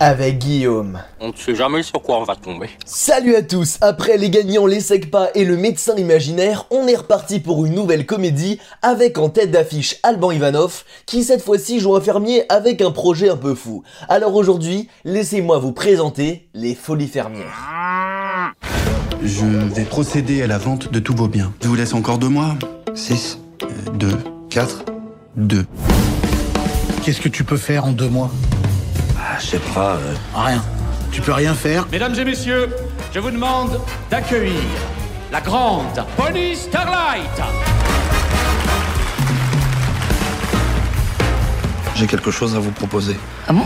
avec Guillaume. On ne sait jamais sur quoi on va tomber. Salut à tous Après les gagnants, les Secpa et le médecin imaginaire, on est reparti pour une nouvelle comédie avec en tête d'affiche Alban Ivanov, qui cette fois-ci joue un fermier avec un projet un peu fou. Alors aujourd'hui, laissez-moi vous présenter les Folies Fermières. Je vais procéder à la vente de tous vos biens. Je vous laisse encore deux mois. 6, 2, 4, 2. Qu'est-ce que tu peux faire en deux mois? Je sais pas. euh, Rien. Tu peux rien faire Mesdames et messieurs, je vous demande d'accueillir la grande Bonnie Starlight. J'ai quelque chose à vous proposer. Ah bon?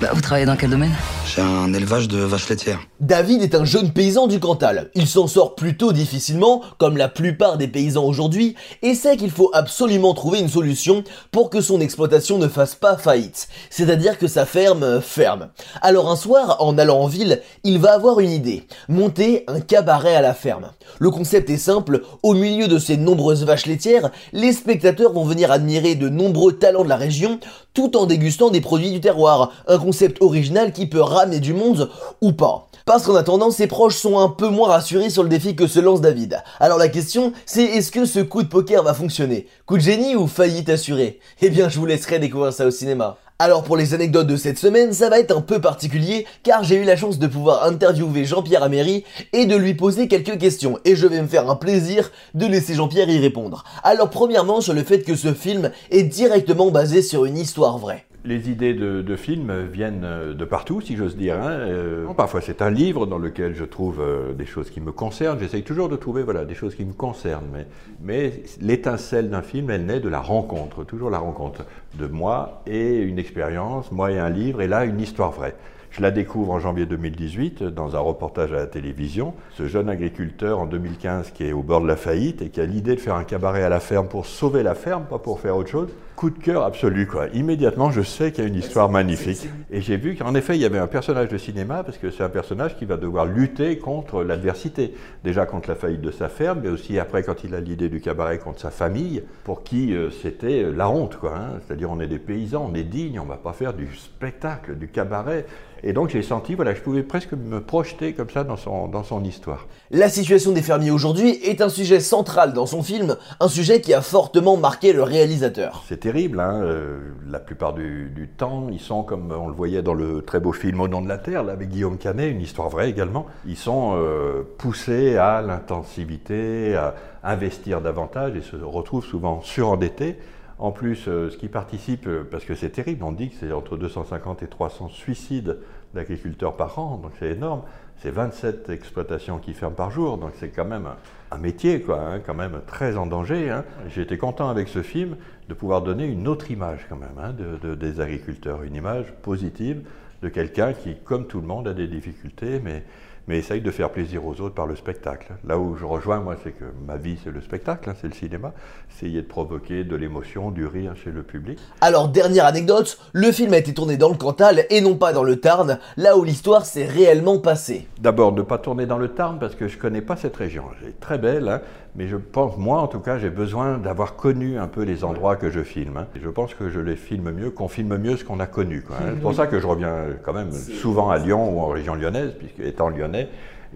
Bah, vous travaillez dans quel domaine? Un élevage de vaches laitières. David est un jeune paysan du Cantal. Il s'en sort plutôt difficilement, comme la plupart des paysans aujourd'hui, et sait qu'il faut absolument trouver une solution pour que son exploitation ne fasse pas faillite. C'est-à-dire que sa ferme euh, ferme. Alors un soir, en allant en ville, il va avoir une idée. Monter un cabaret à la ferme. Le concept est simple, au milieu de ces nombreuses vaches laitières, les spectateurs vont venir admirer de nombreux talents de la région, tout en dégustant des produits du terroir. Un concept original qui peut ramener du monde ou pas. Parce qu'en attendant, ses proches sont un peu moins rassurés sur le défi que se lance David. Alors la question, c'est est-ce que ce coup de poker va fonctionner? Coup de génie ou faillite assurée? Eh bien, je vous laisserai découvrir ça au cinéma. Alors pour les anecdotes de cette semaine, ça va être un peu particulier car j'ai eu la chance de pouvoir interviewer Jean-Pierre Améry et de lui poser quelques questions et je vais me faire un plaisir de laisser Jean-Pierre y répondre. Alors premièrement sur le fait que ce film est directement basé sur une histoire vraie. Les idées de, de films viennent euh, de partout, si j'ose dire. hein. Euh, parfois, c'est un livre dans lequel je trouve euh, des choses qui me concernent. J'essaye toujours de trouver voilà, des choses qui me concernent. Mais, mais l'étincelle d'un film, elle naît de la rencontre, toujours la rencontre de moi et une expérience, moi et un livre, et là, une histoire vraie. Je la découvre en janvier 2018 dans un reportage à la télévision. Ce jeune agriculteur en 2015 qui est au bord de la faillite et qui a l'idée de faire un cabaret à la ferme pour sauver la ferme, pas pour faire autre chose. Coup de cœur absolu, quoi. Immédiatement, je sais qu'il y a une histoire magnifique. Et j'ai vu qu'en effet, il y avait un personnage de cinéma, parce que c'est un personnage qui va devoir lutter contre l'adversité. Déjà contre la faillite de sa ferme, mais aussi après, quand il a l'idée du cabaret, contre sa famille, pour qui euh, c'était euh, la honte, quoi. hein. C'est-à-dire, on est des paysans, on est dignes, on va pas faire du spectacle, du cabaret. Et donc, j'ai senti, voilà, je pouvais presque me projeter comme ça dans son, dans son histoire. La situation des fermiers aujourd'hui est un sujet central dans son film, un sujet qui a fortement marqué le réalisateur. Terrible, hein, euh, la plupart du, temps, ils sont comme on le voyait dans le très beau film Au nom de la terre, avec Guillaume Canet, une histoire vraie également. Ils sont euh, poussés à l'intensivité, à investir davantage et se retrouvent souvent surendettés. En plus, euh, ce qui participe, euh, parce que c'est terrible, on dit que c'est entre 250 et 300 suicides d'agriculteurs par an, donc c'est énorme. C'est 27 exploitations qui ferment par jour, donc c'est quand même un, un métier, quoi, hein, quand même très en danger. Hein. J'ai été content avec ce film de pouvoir donner une autre image, quand même, hein, de, de- des agriculteurs, une image positive de quelqu'un qui, comme tout le monde, a des difficultés, mais, mais essaye de faire plaisir aux autres par le spectacle. Là où je rejoins, moi, c'est que ma vie, c'est le spectacle, hein, c'est le cinéma. Essayer de provoquer de l'émotion, du rire chez le public. Alors dernière anecdote, le film a été tourné dans le Cantal et non pas dans le Tarn, là où l'histoire s'est réellement passée. D'abord, ne pas tourner dans le Tarn parce que je ne connais pas cette région. Elle est très belle, hein, mais je pense, moi en tout cas, j'ai besoin d'avoir connu un peu les endroits que je filme. hein. Et je pense que je les filme mieux, qu'on filme mieux ce qu'on a connu. C'est pour ça que je reviens quand même souvent à Lyon ou en région lyonnaise, puisque étant lyonnais,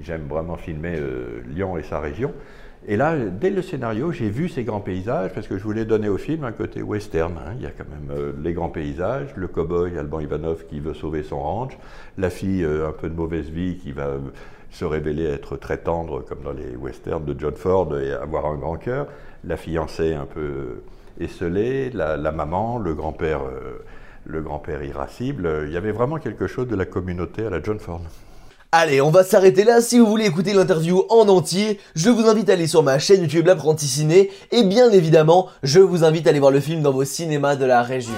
j'aime vraiment filmer euh, Lyon et sa région. Et là, dès le scénario, j'ai vu ces grands paysages parce que je voulais donner au film un côté western. hein. Il y a quand même euh, les grands paysages, le cow-boy Alban Ivanov qui veut sauver son ranch, la fille euh, un peu de mauvaise vie qui va se révéler être très tendre comme dans les westerns de John Ford et avoir un grand cœur, la fiancée un peu esselée, la, la maman, le grand-père le grand-père irascible. Il y avait vraiment quelque chose de la communauté à la John Ford. Allez, on va s'arrêter là. Si vous voulez écouter l'interview en entier, je vous invite à aller sur ma chaîne YouTube L'Apprenti Ciné. Et bien évidemment, je vous invite à aller voir le film dans vos cinémas de la région.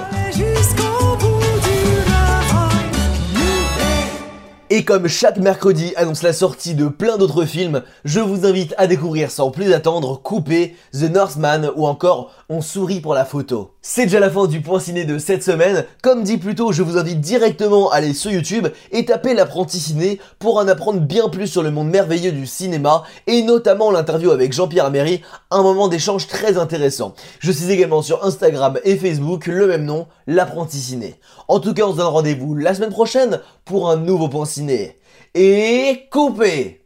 Et comme chaque mercredi annonce la sortie de plein d'autres films, je vous invite à découvrir sans plus attendre Coupé, The Northman ou encore On sourit pour la photo. C'est déjà la fin du point ciné de cette semaine. Comme dit plus tôt, je vous invite directement à aller sur YouTube et taper l'apprenti ciné pour en apprendre bien plus sur le monde merveilleux du cinéma et notamment l'interview avec Jean-Pierre Améry, un moment d'échange très intéressant. Je suis également sur Instagram et Facebook, le même nom, l'apprenti ciné. En tout cas, on se donne rendez-vous la semaine prochaine pour un nouveau point ciné. Et coupez